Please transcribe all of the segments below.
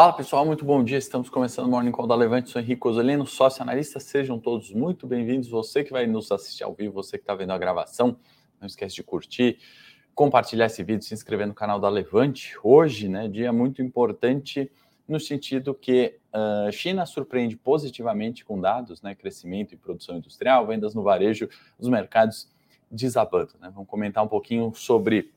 Fala pessoal, muito bom dia. Estamos começando o Morning Call da Levante. Sou Henrique Osolino, sócio analista. Sejam todos muito bem-vindos. Você que vai nos assistir ao vivo, você que está vendo a gravação, não esquece de curtir, compartilhar esse vídeo, se inscrever no canal da Levante. Hoje, né, dia muito importante no sentido que a uh, China surpreende positivamente com dados, né, crescimento e produção industrial, vendas no varejo, os mercados desabando. Né? Vamos comentar um pouquinho sobre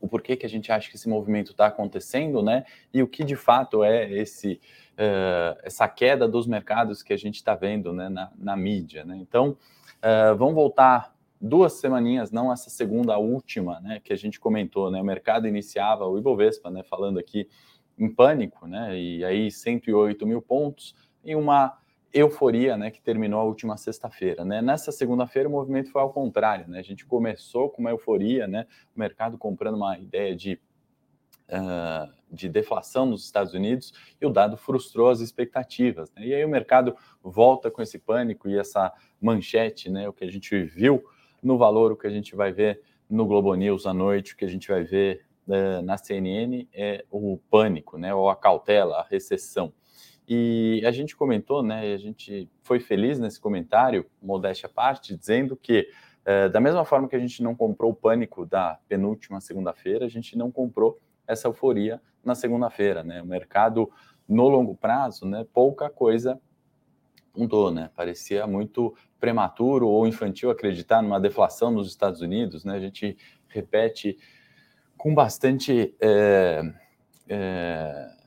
o porquê que a gente acha que esse movimento está acontecendo, né? E o que de fato é esse uh, essa queda dos mercados que a gente está vendo né, na, na, mídia, né? Então, uh, vamos voltar duas semaninhas, não essa segunda, a última, né? Que a gente comentou, né? O mercado iniciava o Ibovespa, né? Falando aqui em pânico, né? E aí 108 mil pontos e uma euforia, né, que terminou a última sexta-feira, né? Nessa segunda-feira o movimento foi ao contrário, né? A gente começou com uma euforia, né? O mercado comprando uma ideia de uh, de deflação nos Estados Unidos e o dado frustrou as expectativas, né? E aí o mercado volta com esse pânico e essa manchete, né? O que a gente viu no valor, o que a gente vai ver no Globo News à noite, o que a gente vai ver uh, na CNN é o pânico, né? Ou a cautela, a recessão. E a gente comentou, né, a gente foi feliz nesse comentário, modéstia à parte, dizendo que, é, da mesma forma que a gente não comprou o pânico da penúltima segunda-feira, a gente não comprou essa euforia na segunda-feira, né? O mercado, no longo prazo, né, pouca coisa mudou, né? Parecia muito prematuro ou infantil acreditar numa deflação nos Estados Unidos, né? A gente repete com bastante. É, é,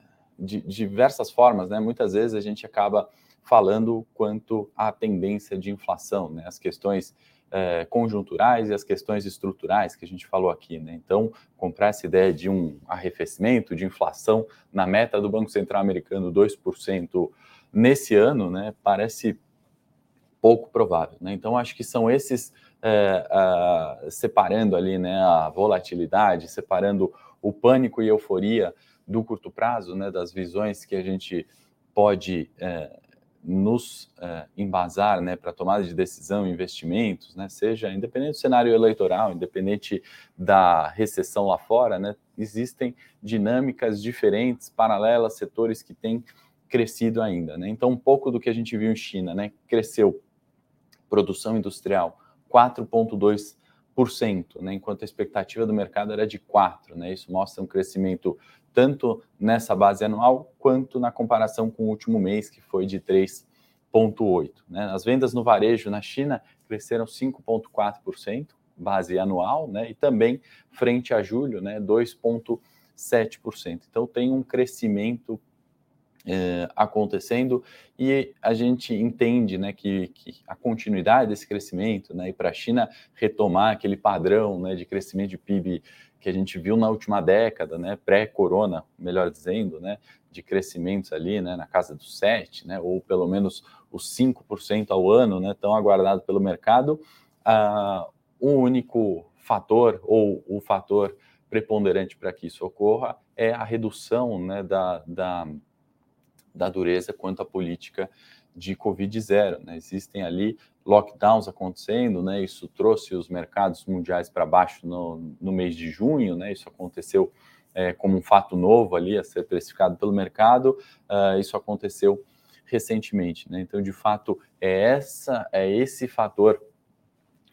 de diversas formas, né? Muitas vezes a gente acaba falando quanto à tendência de inflação, né? As questões é, conjunturais e as questões estruturais que a gente falou aqui, né? Então, comprar essa ideia de um arrefecimento, de inflação na meta do Banco Central Americano 2% nesse ano, né? Parece pouco provável, né? Então, acho que são esses é, separando ali, né? A volatilidade, separando o pânico e euforia do curto prazo, né, das visões que a gente pode é, nos é, embasar né, para tomada de decisão, investimentos, né, seja independente do cenário eleitoral, independente da recessão lá fora, né, existem dinâmicas diferentes, paralelas, setores que têm crescido ainda. Né? Então, um pouco do que a gente viu em China, né, cresceu produção industrial 4,2%, né, enquanto a expectativa do mercado era de 4%. Né, isso mostra um crescimento tanto nessa base anual quanto na comparação com o último mês, que foi de 3,8%. Né? As vendas no varejo na China cresceram 5,4%, base anual, né? e também frente a julho, né? 2,7%. Então tem um crescimento é, acontecendo e a gente entende né, que, que, a continuidade desse crescimento né, e para a China retomar aquele padrão né, de crescimento de PIB que a gente viu na última década, né, pré-corona, melhor dizendo, né, de crescimentos ali, né, na casa dos 7, né, ou pelo menos os 5% ao ano, né, tão aguardado pelo mercado, uh, o único fator ou o fator preponderante para que isso ocorra é a redução né, da, da, da dureza quanto à política de Covid zero. Né? Existem ali lockdowns acontecendo, né? Isso trouxe os mercados mundiais para baixo no, no mês de junho, né? Isso aconteceu é, como um fato novo ali a ser precificado pelo mercado. Uh, isso aconteceu recentemente, né? Então, de fato, é essa, é esse fator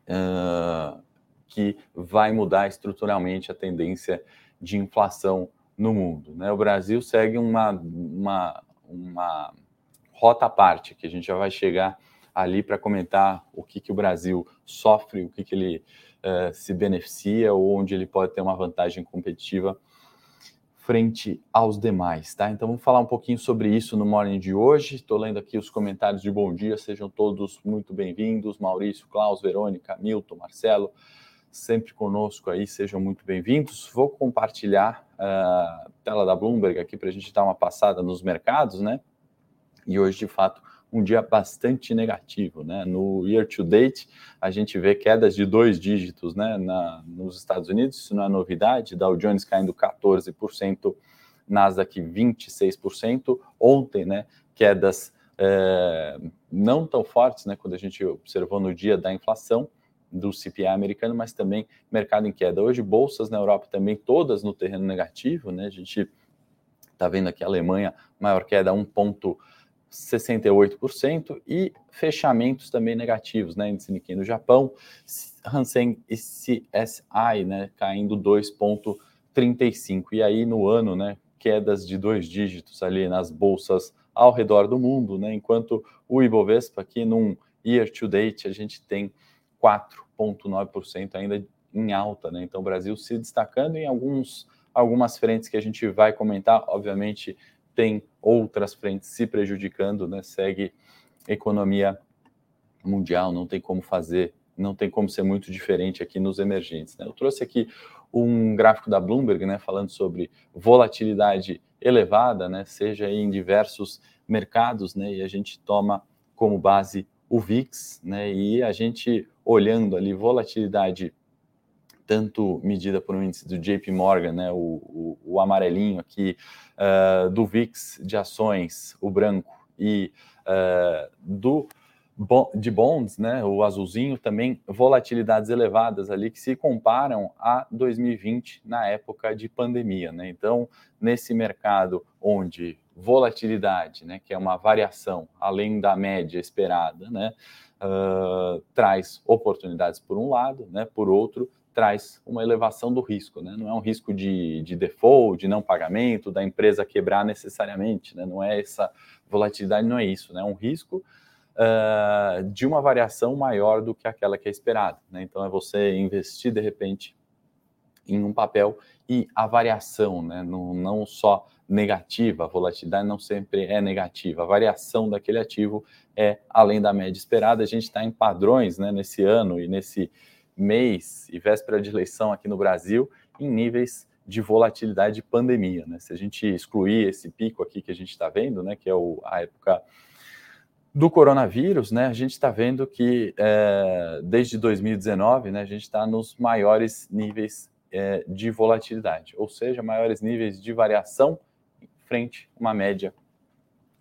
uh, que vai mudar estruturalmente a tendência de inflação no mundo. Né? O Brasil segue uma, uma, uma rota à parte, que a gente já vai chegar ali para comentar o que, que o Brasil sofre, o que, que ele uh, se beneficia ou onde ele pode ter uma vantagem competitiva frente aos demais, tá? Então vamos falar um pouquinho sobre isso no morning de hoje. Estou lendo aqui os comentários de bom dia, sejam todos muito bem-vindos. Maurício, Klaus, Verônica, Milton, Marcelo, sempre conosco aí, sejam muito bem-vindos. Vou compartilhar a uh, tela da Bloomberg aqui para a gente dar uma passada nos mercados, né? e hoje, de fato, um dia bastante negativo, né? No year to date, a gente vê quedas de dois dígitos, né? Na, nos Estados Unidos, isso não é novidade, Dow Jones caindo 14%, Nasdaq 26%. Ontem, né? Quedas é, não tão fortes, né? Quando a gente observou no dia da inflação do CPI americano, mas também mercado em queda. Hoje, bolsas na Europa também todas no terreno negativo, né? A gente Está vendo aqui a Alemanha, maior queda 1,68% e fechamentos também negativos, né? Índice Nikkei no Japão, Hansen e CSI, né? Caindo 2,35%. E aí no ano, né? Quedas de dois dígitos ali nas bolsas ao redor do mundo, né? Enquanto o Ibovespa aqui num year to date a gente tem 4,9% ainda em alta, né? Então o Brasil se destacando em alguns algumas frentes que a gente vai comentar, obviamente tem outras frentes se prejudicando, né? Segue economia mundial, não tem como fazer, não tem como ser muito diferente aqui nos emergentes. Né? Eu trouxe aqui um gráfico da Bloomberg, né, falando sobre volatilidade elevada, né, seja em diversos mercados, né, e a gente toma como base o VIX, né, e a gente olhando ali volatilidade tanto medida por um índice do JP Morgan, né, o, o, o amarelinho aqui, uh, do VIX de ações, o branco, e uh, do de bonds, né, o azulzinho, também volatilidades elevadas ali que se comparam a 2020 na época de pandemia. Né? Então, nesse mercado onde volatilidade, né, que é uma variação além da média esperada, né, uh, traz oportunidades por um lado, né, por outro, traz uma elevação do risco, né? Não é um risco de, de default, de não pagamento, da empresa quebrar necessariamente, né? Não é essa volatilidade, não é isso, né? É um risco uh, de uma variação maior do que aquela que é esperada, né? Então é você investir de repente em um papel e a variação, né? Não, não só negativa, a volatilidade não sempre é negativa, a variação daquele ativo é além da média esperada. A gente está em padrões, né? Nesse ano e nesse mês e véspera de eleição aqui no Brasil em níveis de volatilidade de pandemia. Né? Se a gente excluir esse pico aqui que a gente está vendo, né, que é o, a época do coronavírus, né, a gente está vendo que é, desde 2019 né, a gente está nos maiores níveis é, de volatilidade, ou seja, maiores níveis de variação frente a uma média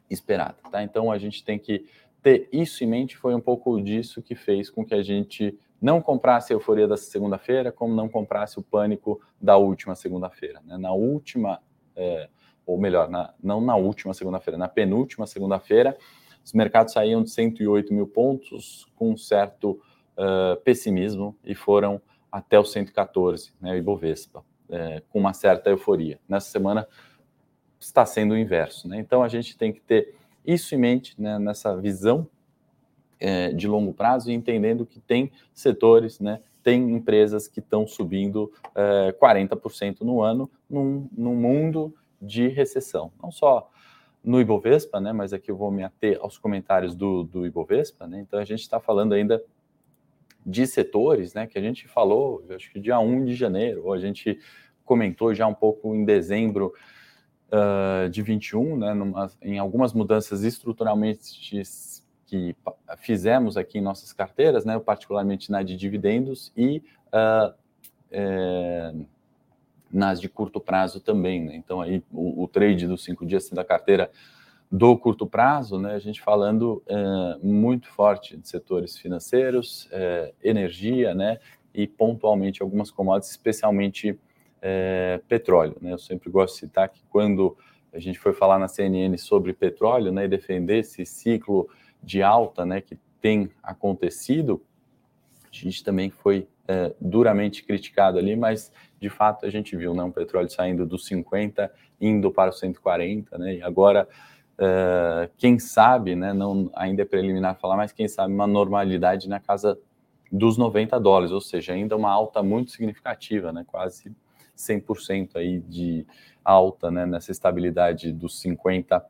esperada. Tá? Então a gente tem que ter isso em mente, foi um pouco disso que fez com que a gente não comprasse a euforia da segunda-feira, como não comprasse o pânico da última segunda-feira. Né? Na última, é, ou melhor, na, não na última segunda-feira, na penúltima segunda-feira, os mercados saíam de 108 mil pontos com um certo uh, pessimismo e foram até os 114, né, o Ibovespa, é, com uma certa euforia. Nessa semana está sendo o inverso. Né? Então a gente tem que ter isso em mente né, nessa visão é, de longo prazo e entendendo que tem setores, né, tem empresas que estão subindo é, 40% no ano num, num mundo de recessão. Não só no Ibovespa, né, mas aqui eu vou me ater aos comentários do, do Ibovespa. Né, então a gente está falando ainda de setores né, que a gente falou, acho que dia 1 de janeiro, ou a gente comentou já um pouco em dezembro uh, de 21, né, numa, em algumas mudanças estruturalmente que fizemos aqui em nossas carteiras, né, particularmente na de dividendos e uh, é, nas de curto prazo também. Né? Então, aí o, o, trade dos cinco dias da carteira do curto prazo, né, a gente falando é, muito forte de setores financeiros, é, energia, né, e pontualmente algumas commodities, especialmente é, petróleo. Né? Eu sempre gosto de citar que quando a gente foi falar na CNN sobre petróleo né, e defender esse ciclo de alta né, que tem acontecido, a gente também foi duramente criticado ali, mas de fato a gente viu né, um petróleo saindo dos 50, indo para os 140, né, e agora, é, quem sabe, né, não, ainda é preliminar falar, mas quem sabe uma normalidade na casa dos 90 dólares, ou seja, ainda uma alta muito significativa, né, quase 100% aí de alta né, nessa estabilidade dos 50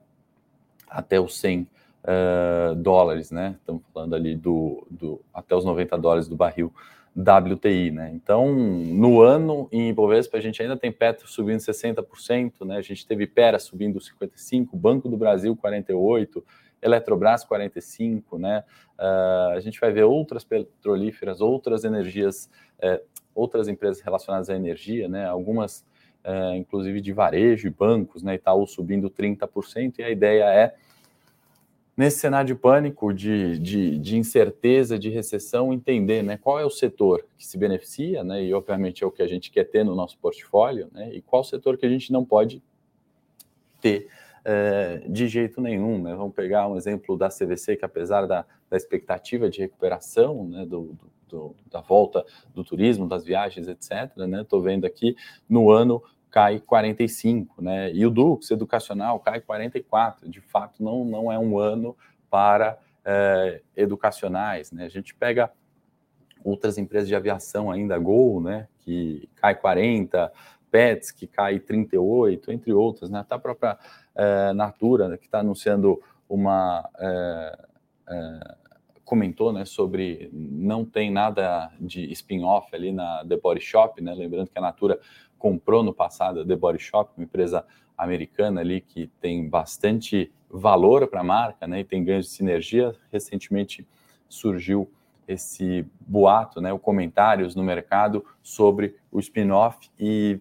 até os 100 uh, dólares, né? Estamos falando ali do, do até os 90 dólares do barril WTI, né? Então, no ano em Ibovespa a gente ainda tem Petro subindo 60%, né? A gente teve Pera subindo 55, Banco do Brasil 48, Eletrobras 45, né? Uh, a gente vai ver outras petrolíferas, outras energias, uh, outras empresas relacionadas à energia, né? Algumas, uh, inclusive de varejo e bancos, né? Itaú subindo 30%, e a ideia é nesse cenário de pânico, de, de, de, incerteza, de recessão, entender né, qual é o setor que se beneficia, né, e obviamente é o que a gente quer ter no nosso portfólio, né, e qual setor que a gente não pode ter é, de jeito nenhum. Né? Vamos pegar um exemplo da CVC, que apesar da, da expectativa de recuperação né, do, do, da volta do turismo, das viagens, etc., estou né, vendo aqui no ano cai 45, né? E o Dux educacional cai 44. De fato, não, não é um ano para é, educacionais, né? A gente pega outras empresas de aviação ainda, Gol, né? Que cai 40, Pets, que cai 38, entre outras, né? Até a própria é, Natura, né, que está anunciando uma. É, é, comentou né, sobre não tem nada de spin-off ali na The Body Shop, né? Lembrando que a Natura comprou no passado a The Body Shop, uma empresa americana ali que tem bastante valor para a marca, né? E tem ganhos de sinergia. Recentemente surgiu esse boato, né, o comentários no mercado sobre o spin-off e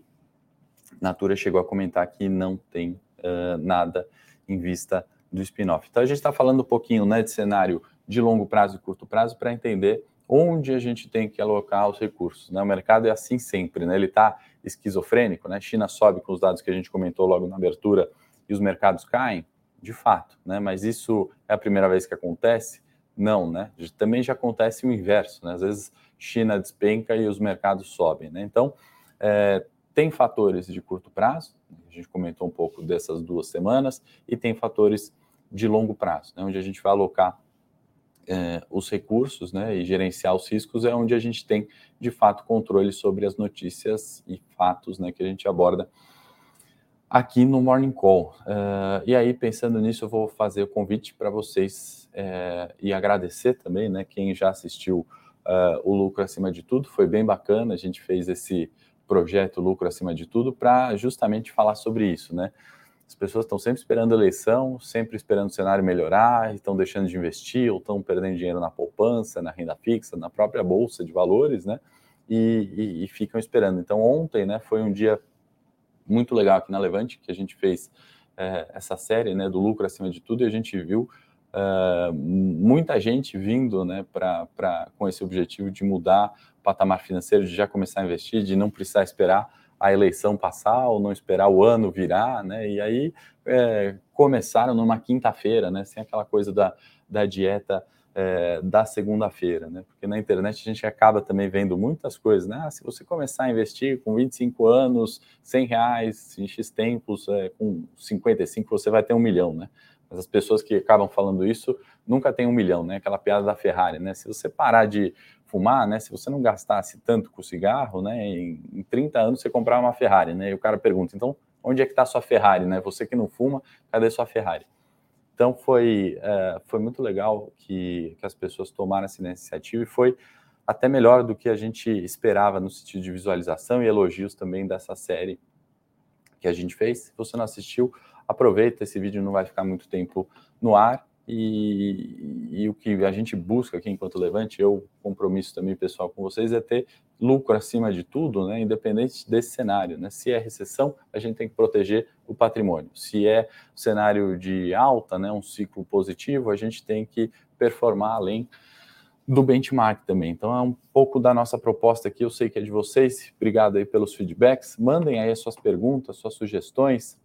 Natura chegou a comentar que não tem uh, nada em vista do spin-off. Então a gente está falando um pouquinho né, de cenário de longo prazo e curto prazo para entender onde a gente tem que alocar os recursos. Né? O mercado é assim sempre, né? ele está esquizofrênico, né? China sobe com os dados que a gente comentou logo na abertura e os mercados caem, de fato, né? Mas isso é a primeira vez que acontece? Não, né? Também já acontece o inverso, né? Às vezes China despenca e os mercados sobem, né? Então, é, tem fatores de curto prazo, a gente comentou um pouco dessas duas semanas, e tem fatores de longo prazo, né, onde a gente vai alocar é, os recursos né, e gerenciar os riscos, é onde a gente tem, de fato, controle sobre as notícias e fatos né, que a gente aborda aqui no Morning Call. Uh, e aí, pensando nisso, eu vou fazer o convite para vocês é, e agradecer também, né, quem já assistiu uh, o Lucro Acima de Tudo, foi bem bacana, a gente fez esse projeto Lucro Acima de Tudo para justamente falar sobre isso, né? As pessoas estão sempre esperando eleição, sempre esperando o cenário melhorar, estão deixando de investir ou estão perdendo dinheiro na poupança, na renda fixa, na própria bolsa de valores, né? E, e, e ficam esperando. Então, ontem, né, foi um dia muito legal aqui na Levante, que a gente fez é, essa série, né, do lucro acima de tudo, e a gente viu Uh, muita gente vindo né, pra, pra, com esse objetivo de mudar o patamar financeiro, de já começar a investir, de não precisar esperar a eleição passar ou não esperar o ano virar, né? E aí é, começaram numa quinta-feira, né? Sem aquela coisa da, da dieta é, da segunda-feira, né? Porque na internet a gente acaba também vendo muitas coisas, né? Ah, se você começar a investir com 25 anos, 100 reais, em X tempos, é, com 55 você vai ter um milhão, né? Mas as pessoas que acabam falando isso nunca têm um milhão, né? Aquela piada da Ferrari, né? Se você parar de fumar, né? Se você não gastasse tanto com cigarro, né? Em, em 30 anos você comprava uma Ferrari, né? E o cara pergunta, então, onde é que está sua Ferrari, né? Você que não fuma, cadê sua Ferrari? Então foi, é, foi muito legal que, que as pessoas tomaram essa iniciativa e foi até melhor do que a gente esperava no sentido de visualização e elogios também dessa série que a gente fez. Se você não assistiu, aproveita, esse vídeo não vai ficar muito tempo no ar. E, e, o que a gente busca aqui enquanto Levante, eu compromisso também pessoal com vocês, é ter lucro acima de tudo, né, independente desse cenário. Né? Se é recessão, a gente tem que proteger o patrimônio. Se é cenário de alta, né, um ciclo positivo, a gente tem que performar além do benchmark também. Então é um pouco da nossa proposta aqui, eu sei que é de vocês. Obrigado aí pelos feedbacks. Mandem aí as suas perguntas, suas sugestões.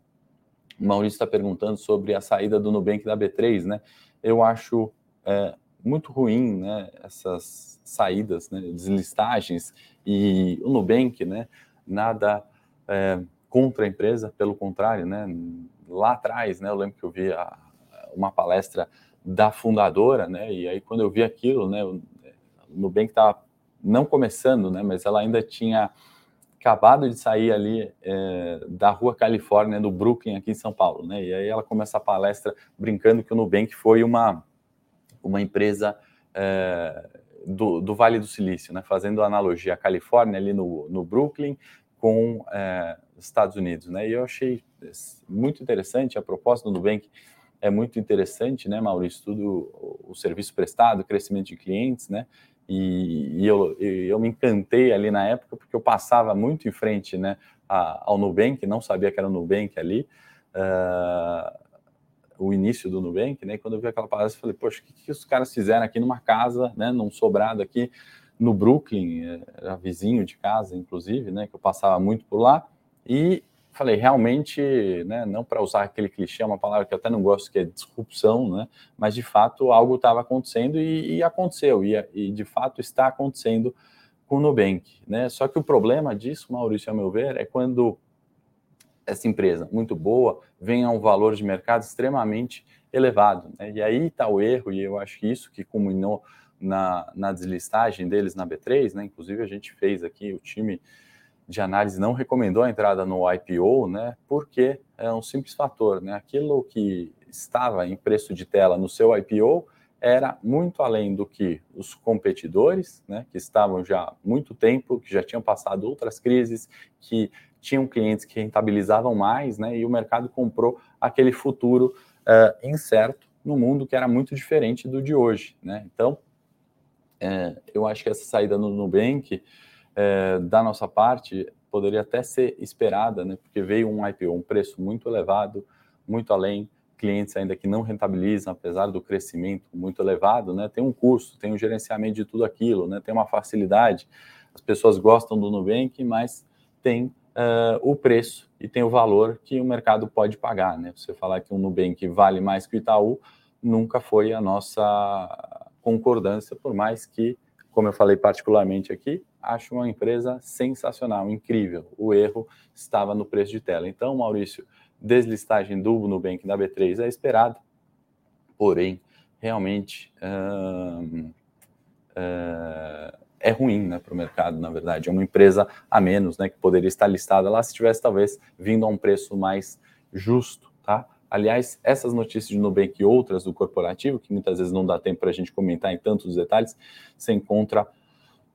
O Maurício está perguntando sobre a saída do Nubank da B3, né? Eu acho é, muito ruim, né? Essas saídas, né? Deslistagens e o Nubank, né? Nada é, contra a empresa, pelo contrário, né? Lá atrás, né? Eu lembro que eu vi a, uma palestra da fundadora, né? E aí quando eu vi aquilo, né? O Nubank estava não começando, né? Mas ela ainda tinha acabado de sair ali é, da Rua Califórnia, do Brooklyn, aqui em São Paulo, né? E aí ela começa a palestra brincando que o Nubank foi uma, uma empresa é, do, do, Vale do Silício, né? Fazendo analogia a Califórnia ali no, no Brooklyn com é, Estados Unidos, né? E eu achei muito interessante a proposta do Nubank é muito interessante, né, Maurício? Tudo o serviço prestado, crescimento de clientes, né? E, e eu, eu me encantei ali na época, porque eu passava muito em frente né, ao Nubank, não sabia que era o Nubank ali, uh, o início do Nubank, né? E quando eu vi aquela palestra, eu falei, poxa, o que, que os caras fizeram aqui numa casa, né, num sobrado aqui no Brooklyn, era vizinho de casa, inclusive, né, que eu passava muito por lá, e falei, realmente, né, não para usar aquele clichê, é uma palavra que eu até não gosto, que é disrupção, né, mas de fato algo estava acontecendo e, e aconteceu, e, e, de fato está acontecendo com o Nubank. Né? Só que o problema disso, Maurício, a meu ver, é quando essa empresa muito boa vem a um valor de mercado extremamente elevado. Né? E aí está o erro, e eu acho que isso que culminou na, na deslistagem deles na B3, né? inclusive a gente fez aqui o time de análise não recomendou a entrada no IPO, né? Porque é um simples fator, né? Aquilo que estava em preço de tela no seu IPO era muito além do que os competidores, né? Que estavam já há muito tempo, que já tinham passado outras crises, que tinham clientes que rentabilizavam mais, né? E o mercado comprou aquele futuro uh, incerto no mundo que era muito diferente do de hoje, né? Então, é, eu acho que essa saída no Nubank é, da nossa parte, poderia até ser esperada, né? Porque veio um IPO, um preço muito elevado, muito além, clientes ainda que não rentabilizam, apesar do crescimento muito elevado, né? Tem um custo, tem um gerenciamento de tudo aquilo, né? Tem uma facilidade. As pessoas gostam do Nubank, mas tem uh, o preço e tem o valor que o mercado pode pagar, né? Você falar que um Nubank vale mais que o Itaú, nunca foi a nossa concordância, por mais que, como eu falei particularmente aqui, acho uma empresa sensacional, incrível. O erro estava no preço de tela. Então, Maurício, deslistagem do Nubank da B3 é esperado, porém, realmente uh, uh, é ruim né, para o mercado, na verdade. É uma empresa a menos, né, que poderia estar listada lá se tivesse talvez vindo a um preço mais justo, tá? Aliás, essas notícias de Nubank e outras do corporativo, que muitas vezes não dá tempo para a gente comentar em tantos detalhes, você encontra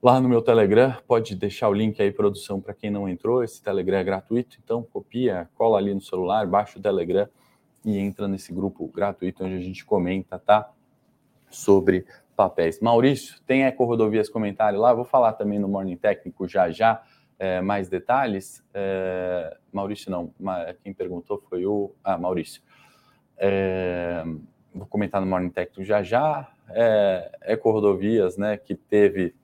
lá no meu Telegram. Pode deixar o link aí, produção, para quem não entrou. Esse Telegram é gratuito, então copia, cola ali no celular, baixa o Telegram e entra nesse grupo gratuito onde a gente comenta, tá? Sobre papéis. Maurício, tem Eco Rodovias comentário lá. Vou falar também no Morning Técnico já já. É, mais detalhes. É, Maurício, não, quem perguntou foi o. Ah, Maurício. É, vou comentar no Morning Técnico já já. É, Eco Rodovias, né, que teve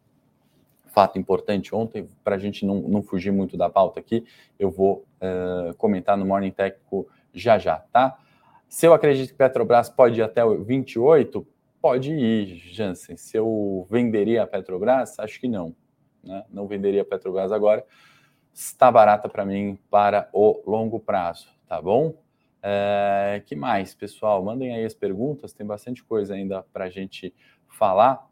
fato importante ontem, para a gente não, não, fugir muito da pauta aqui, eu vou uh, comentar no Morning Técnico já já, tá? Se eu acredito que Petrobras pode ir até o 28, pode ir, Jansen. Se eu venderia a Petrobras, acho que não. Né? Não venderia a Petrobras agora. Está barata para mim para o longo prazo, tá bom? É, que mais, pessoal? Mandem aí as perguntas, tem bastante coisa ainda para a gente falar.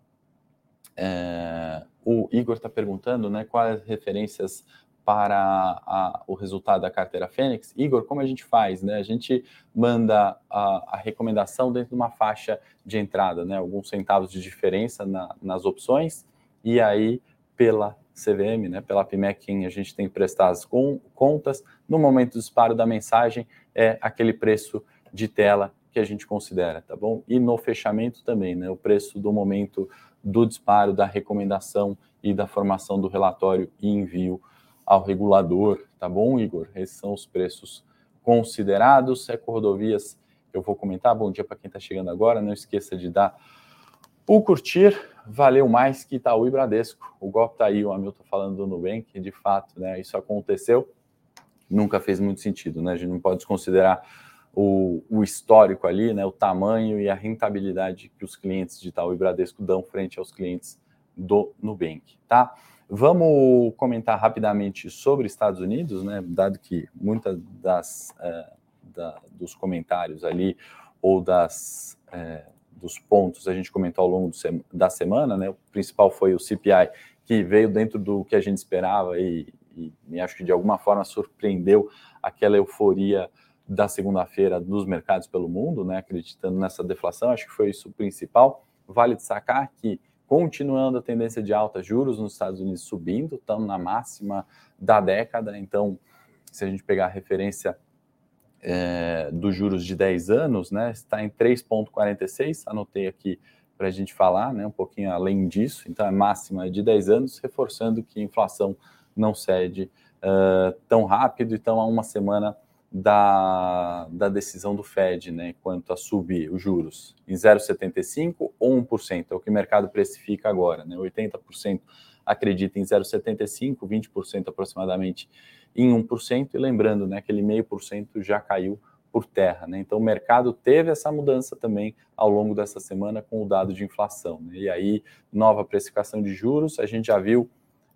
É, o Igor está perguntando, né, quais referências para a, o resultado da carteira Fênix. Igor, como a gente faz? Né? A gente manda a, a, recomendação dentro de uma faixa de entrada, né? alguns centavos de diferença na, nas opções, e aí pela CVM, né, pela quem a gente tem que prestar as com, contas, no momento do disparo da mensagem, é aquele preço de tela que a gente considera, tá bom? E no fechamento também, né, o preço do momento do disparo, da recomendação e da formação do relatório e envio ao regulador, tá bom, Igor? Esses são os preços considerados. Eco Rodovias, eu vou comentar. Bom dia para quem está chegando agora. Não esqueça de dar o curtir. Valeu mais que Itaú e Bradesco. O golpe está aí, o Hamilton falando do Nubank. De fato, né, isso aconteceu. Nunca fez muito sentido, né? A gente não pode desconsiderar o, o, histórico ali, né, o tamanho e a rentabilidade que os clientes de Itaú e Bradesco dão frente aos clientes do Nubank, tá? Vamos comentar rapidamente sobre Estados Unidos, né, dado que muitas das é, da, dos comentários ali ou das é, dos pontos a gente comentou ao longo do, da semana, né, o principal foi o CPI que veio dentro do que a gente esperava e, e, e acho que de alguma forma surpreendeu aquela euforia da segunda-feira dos mercados pelo mundo, né, acreditando nessa deflação, acho que foi isso o principal. Vale destacar que, continuando a tendência de alta, juros nos Estados Unidos subindo, estamos na máxima da década, então, se a gente pegar a referência é, dos juros de 10 anos, né, está em 3,46, anotei aqui para a gente falar, né, um pouquinho além disso, então é máxima de 10 anos, reforçando que a inflação não cede uh, tão rápido, então há uma semana da, da decisão do Fed, né, quanto a subir os juros em 0,75 ou 1%, é o que o mercado precifica agora, né, 80% acredita em 0,75, 20% aproximadamente em 1%, e lembrando, né, aquele meio por cento já caiu por terra. Né? Então, o mercado teve essa mudança também ao longo dessa semana com o dado de inflação. Né? E aí, nova precificação de juros, a gente já viu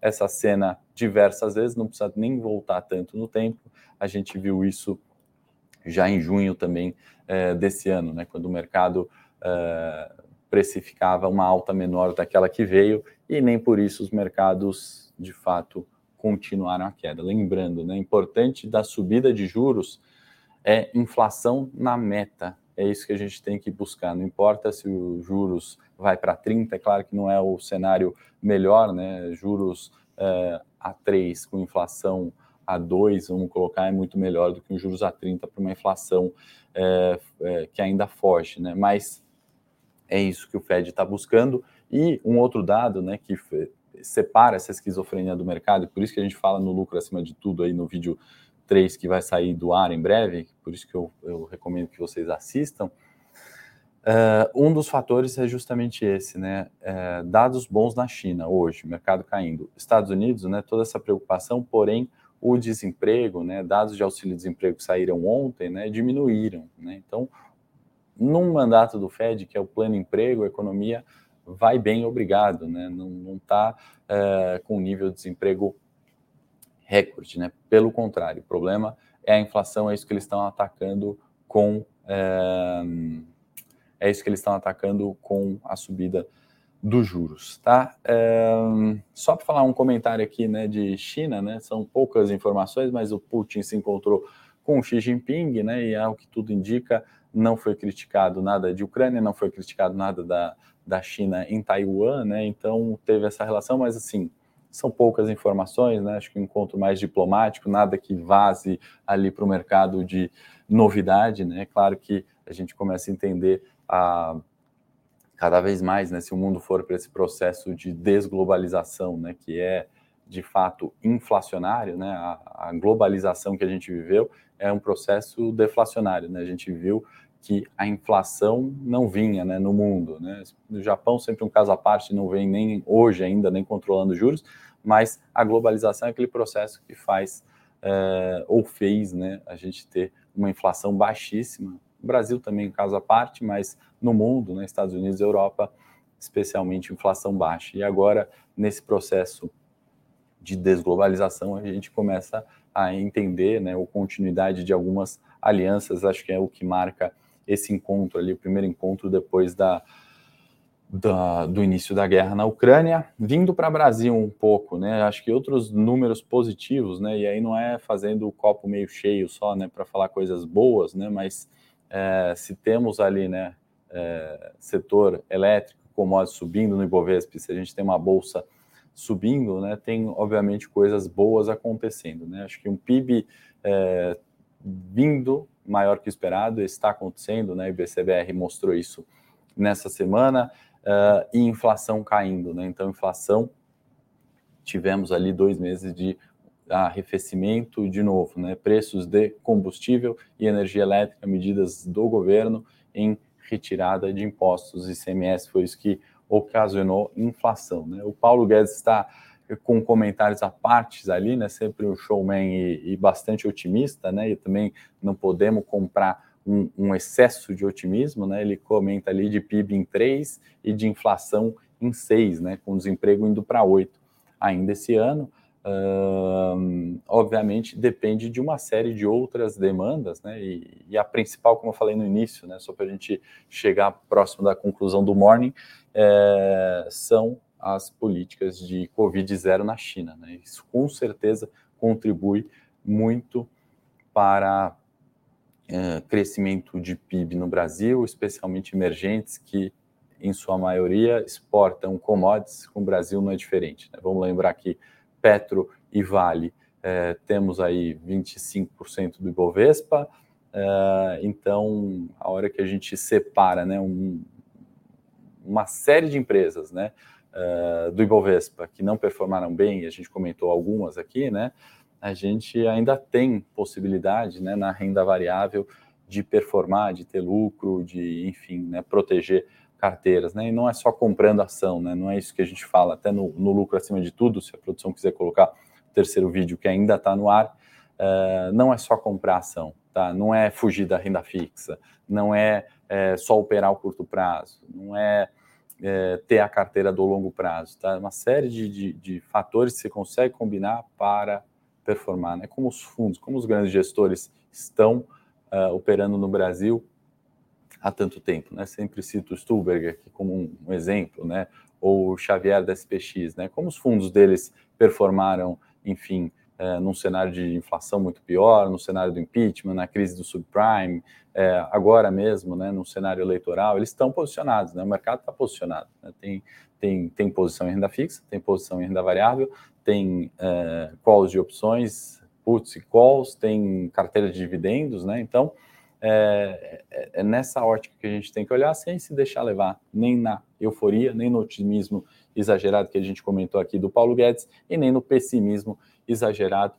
essa cena diversas vezes, não precisa nem voltar tanto no tempo. A gente viu isso já em junho também é, desse ano, né? quando o mercado é, precificava uma alta menor daquela que veio, e nem por isso os mercados, de fato, continuaram a queda. Lembrando, né, importante da subida de juros é inflação na meta. É isso que a gente tem que buscar. Não importa se os juros vai para 30, é claro que não é o cenário melhor, né? Juros é, a 3 com inflação a 2, vamos colocar, é muito melhor do que um juros a 30 para uma inflação é, é, que ainda foge, né? Mas é isso que o Fed está buscando. E um outro dado, né, que separa essa esquizofrenia do mercado, e por isso que a gente fala no lucro acima de tudo aí no vídeo 3 que vai sair do ar em breve, por isso que eu, eu recomendo que vocês assistam. Uh, um dos fatores é justamente esse, né? Uh, dados bons na China hoje, mercado caindo. Estados Unidos, né? Toda essa preocupação, porém, o desemprego, né? Dados de auxílio-desemprego que saíram ontem, né? Diminuíram, né? Então, num mandato do Fed, que é o plano emprego, a economia vai bem, obrigado, né? Não está uh, com nível de desemprego recorde, né? Pelo contrário, o problema é a inflação, é isso que eles estão atacando com é, é isso que eles estão atacando com a subida dos juros, tá? É, só para falar um comentário aqui, né, de China, né? São poucas informações, mas o Putin se encontrou com Xi Jinping, né? E ao que tudo indica, não foi criticado nada de Ucrânia, não foi criticado nada da, da China em Taiwan, né? Então teve essa relação, mas assim são poucas informações, né? Acho que um encontro mais diplomático, nada que vaze ali para o mercado de novidade, né? Claro que a gente começa a entender a cada vez mais, né? Se o mundo for para esse processo de desglobalização, né? Que é de fato inflacionário, né? A, a globalização que a gente viveu é um processo deflacionário, né? A gente viu que a inflação não vinha né, no mundo. Né? No Japão, sempre um caso à parte, não vem nem hoje ainda, nem controlando juros, mas a globalização é aquele processo que faz é, ou fez né, a gente ter uma inflação baixíssima. O Brasil também um caso à parte, mas no mundo, né, Estados Unidos e Europa, especialmente inflação baixa. E agora, nesse processo de desglobalização, a gente começa a entender né, continuidade de algumas alianças, acho que é o que marca esse encontro ali, o primeiro encontro depois da, da, do início da guerra na Ucrânia, vindo para o Brasil um pouco, né? Acho que outros números positivos, né? E aí não é fazendo o copo meio cheio só, né? Para falar coisas boas, né? Mas é, se temos ali, né? É, setor elétrico, commodities subindo no Ibovespa, se a gente tem uma bolsa subindo, né? Tem obviamente coisas boas acontecendo, né? Acho que um PIB é, vindo maior que o esperado, está acontecendo, né? O IBCBR mostrou isso nessa semana, uh, e inflação caindo, né? Então, inflação, tivemos ali dois meses de arrefecimento de novo, né? Preços de combustível e energia elétrica, medidas do governo em retirada de impostos, ICMS foi isso que ocasionou inflação, né? O Paulo Guedes está com comentários à parte ali, né? Sempre um showman e, e, bastante otimista, né? E também não podemos comprar um, um, excesso de otimismo, né? Ele comenta ali de PIB em 3 e de inflação em 6, né? Com desemprego indo para 8 ainda esse ano. Uh, obviamente depende de uma série de outras demandas, né? E, e, a principal, como eu falei no início, né? Só para a gente chegar próximo da conclusão do morning, é, são as políticas de Covid zero na China. Né? Isso com certeza contribui muito para é, crescimento de PIB no Brasil, especialmente emergentes que, em sua maioria, exportam commodities, com o Brasil não é diferente. Né? Vamos lembrar que Petro e Vale é, temos aí 25% do Ibovespa, é, então a hora que a gente separa né, um, uma série de empresas, né, uh, do Ibovespa que não performaram bem, a gente comentou algumas aqui, né? A gente ainda tem possibilidade, né, na renda variável de performar, de ter lucro, de, enfim, né, proteger carteiras, né? E não é só comprando ação, né? Não é isso que a gente fala, até no, no lucro acima de tudo, se a produção quiser colocar o terceiro vídeo que ainda está no ar, uh, não é só comprar ação, tá? Não é fugir da renda fixa, não é, é só operar o curto prazo, não é, é, ter a carteira do longo prazo, tá? Uma série de, de, de fatores que você consegue combinar para performar, né? Como os fundos, como os grandes gestores estão uh, operando no Brasil há tanto tempo, né? Sempre cito o Stuberger aqui como um, um exemplo, né? Ou o Xavier da SPX, né? Como os fundos deles performaram, enfim, uh, num cenário de inflação muito pior, no cenário do impeachment, na crise do subprime, uh, agora mesmo, né? No cenário eleitoral, eles estão posicionados, né? O mercado está posicionado, né? tem tem, tem posição em renda fixa, tem posição em renda variável, tem uh, calls de opções, puts e calls, tem carteira de dividendos, né? Então, é, é, é, nessa ótica que a gente tem que olhar sem se deixar levar nem na euforia, nem no otimismo exagerado que a gente comentou aqui do Paulo Guedes e nem no pessimismo exagerado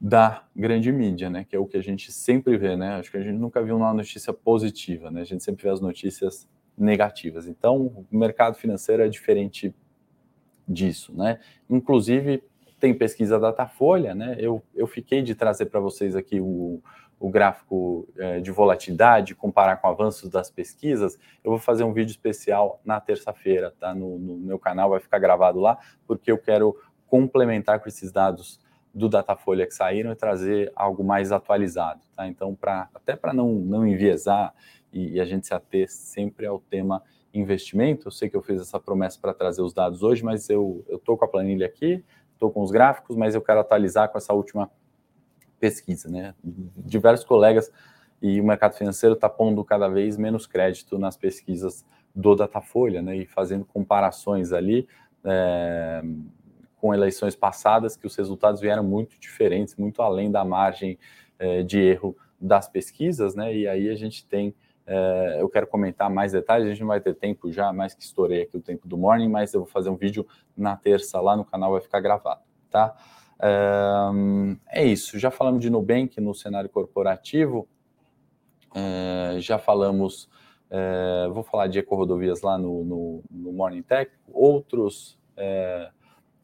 da grande mídia, né? Que é o que a gente sempre vê, né? Acho que a gente nunca viu uma notícia positiva, né? A gente sempre vê as notícias negativas. Então, o mercado financeiro é diferente disso, né? Inclusive, tem pesquisa Datafolha, né? Eu, eu fiquei de trazer para vocês aqui o, o gráfico é, de volatilidade, comparar com avanços das pesquisas. Eu vou fazer um vídeo especial na terça-feira, tá? No, no, meu canal, vai ficar gravado lá, porque eu quero complementar com esses dados do Datafolha que saíram e trazer algo mais atualizado, tá? Então, pra, até para não, não enviesar e, e a gente se ater sempre ao tema investimento. Eu sei que eu fiz essa promessa para trazer os dados hoje, mas eu estou com a planilha aqui, estou com os gráficos, mas eu quero atualizar com essa última pesquisa. Né? Diversos colegas e o mercado financeiro está pondo cada vez menos crédito nas pesquisas do Datafolha, né? e fazendo comparações ali é, com eleições passadas, que os resultados vieram muito diferentes, muito além da margem é, de erro das pesquisas, né? e aí a gente tem é, eu quero comentar mais detalhes, a gente não vai ter tempo já, mais que estourei aqui o tempo do morning, mas eu vou fazer um vídeo na terça lá no canal, vai ficar gravado, tá? É, isso, já falamos de Nubank no cenário corporativo, já falamos, é, vou falar de Ecorodovias lá no, no, no Morning Tech, outros, é,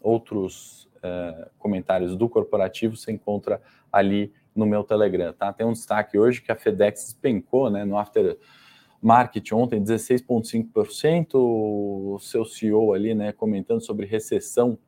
outros é, comentários do corporativo você encontra ali no meu Telegram, tá? Tem um destaque hoje que a FedEx despencou, né, no after market ontem, 16,5%, o seu CEO ali, né, comentando sobre recessão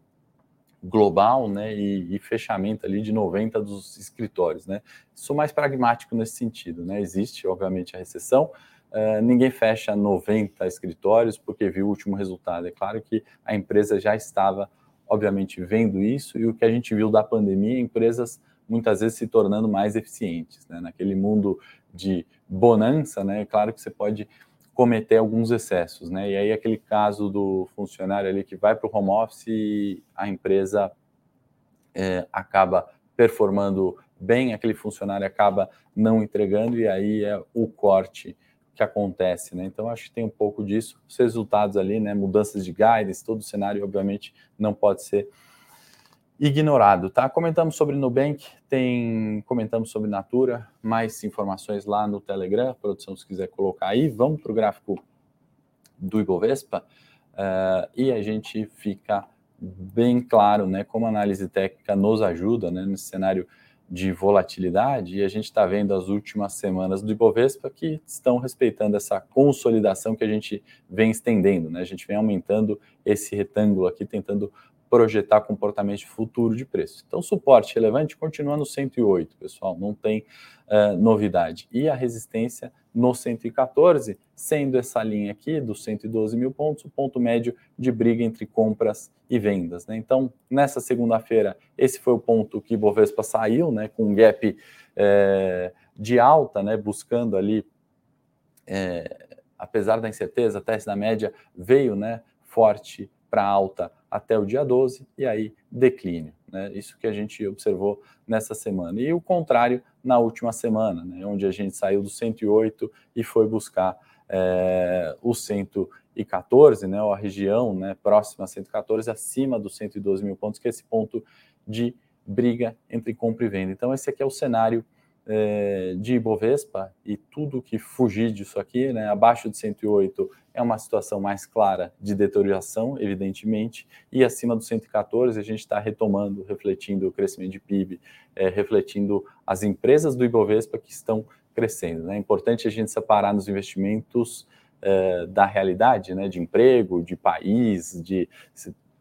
global, né, e, e, fechamento ali de 90 dos escritórios, né. Sou mais pragmático nesse sentido, né, existe, obviamente, a recessão, uh, ninguém fecha 90 escritórios porque viu o último resultado. É claro que a empresa já estava, obviamente, vendo isso, e o que a gente viu da pandemia, empresas muitas vezes se tornando mais eficientes. Né? Naquele mundo de bonança, né? é claro que você pode cometer alguns excessos. Né? E aí, aquele caso do funcionário ali que vai para o home office e a empresa é, acaba performando bem, aquele funcionário acaba não entregando, e aí é o corte que acontece, né? Então acho que tem um pouco disso. Os resultados ali, né? Mudanças de guidance, todo o cenário, obviamente, não pode ser ignorado, tá? Comentamos sobre Nubank, tem comentamos sobre Natura, mais informações lá no Telegram, produção se quiser colocar aí. Vamos para o gráfico do Ibovespa uh, e a gente fica bem claro, né, como a análise técnica nos ajuda, né, nesse cenário de volatilidade e a gente está vendo as últimas semanas do Ibovespa que estão respeitando essa consolidação que a gente vem estendendo, né? A gente vem aumentando esse retângulo aqui, tentando projetar comportamento futuro de preço. Então, suporte relevante continua no 108, pessoal, não tem uh, novidade. E a resistência no 114, sendo essa linha aqui dos 112 mil pontos, o ponto médio de briga entre compras e vendas. Né? Então, nessa segunda-feira, esse foi o ponto que Bovespa saiu, né, com um gap é, de alta, né, buscando ali, é, apesar da incerteza, teste da média veio né, forte para alta até o dia 12 e aí declínio. Né? Isso que a gente observou nessa semana. E o contrário na última semana, né? onde a gente saiu do 108 e foi buscar é, o 114, né? ou a região né? próxima a 114, acima dos 112 mil pontos, que é esse ponto de briga entre compra e venda. Então, esse aqui é o cenário é, de Ibovespa e tudo que fugir disso aqui, né, abaixo de 108 é uma situação mais clara de deterioração, evidentemente, e acima do 114 a gente está retomando, refletindo o crescimento de PIB, é, refletindo as empresas do Ibovespa que estão crescendo. Né? É importante a gente separar nos investimentos é, da realidade, né, de emprego, de país, de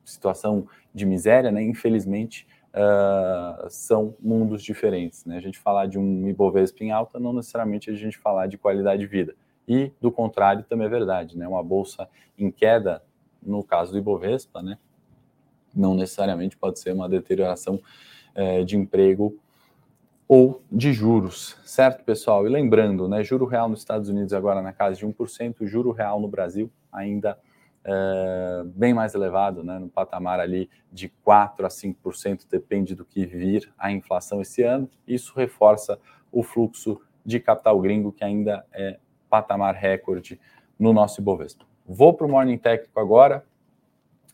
situação de miséria, né? infelizmente, uh, são mundos diferentes. Né? A gente falar de um Ibovespa em alta não necessariamente a gente falar de qualidade de vida. E, do contrário, também é verdade. Né? Uma bolsa em queda, no caso do Ibovespa, né? não necessariamente pode ser uma deterioração uh, de emprego ou de juros, certo, pessoal? E lembrando, né, juro real nos Estados Unidos agora na casa de 1%, juro real no Brasil ainda é, bem mais elevado, né, no patamar ali de 4 a 5%, depende do que vir a inflação esse ano. Isso reforça o fluxo de capital gringo, que ainda é patamar recorde no nosso Ibovespa. Vou para o Morning Técnico agora.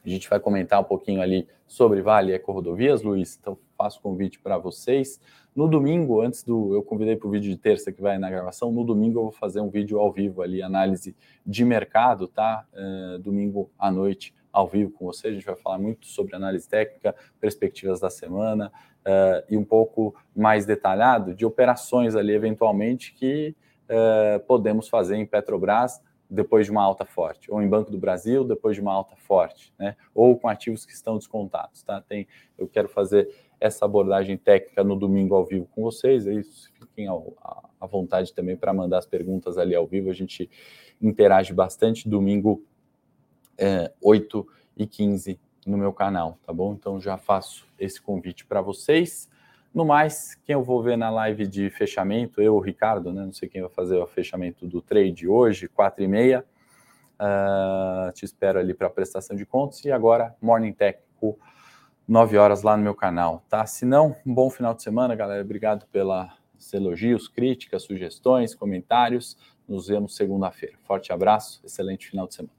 A gente vai comentar um pouquinho ali sobre Vale e Eco Rodovias, Luiz. Então, faço convite para vocês. No domingo, antes do. Eu convidei para o vídeo de terça que vai na gravação. No domingo, eu vou fazer um vídeo ao vivo ali, análise de mercado, tá? Uh, domingo à noite, ao vivo com você. A gente vai falar muito sobre análise técnica, perspectivas da semana uh, e um pouco mais detalhado de operações ali, eventualmente, que uh, podemos fazer em Petrobras depois de uma alta forte, ou em Banco do Brasil depois de uma alta forte, né? Ou com ativos que estão descontados, tá? Tem, eu quero fazer essa abordagem técnica no domingo ao vivo com vocês. Aí fiquem à vontade também para mandar as perguntas ali ao vivo. A gente interage bastante. Domingo, é, 8 e 15 no meu canal, tá bom? Então já faço esse convite para vocês. No mais, quem eu vou ver na live de fechamento, eu, o Ricardo, né? Não sei quem vai fazer o fechamento do trade hoje, 4 e meia. Uh, te espero ali para prestação de contas. E agora, Morning Técnico 9 horas lá no meu canal, tá? Se não, um bom final de semana, galera. Obrigado pelos elogios, críticas, sugestões, comentários. Nos vemos segunda-feira. Forte abraço, excelente final de semana.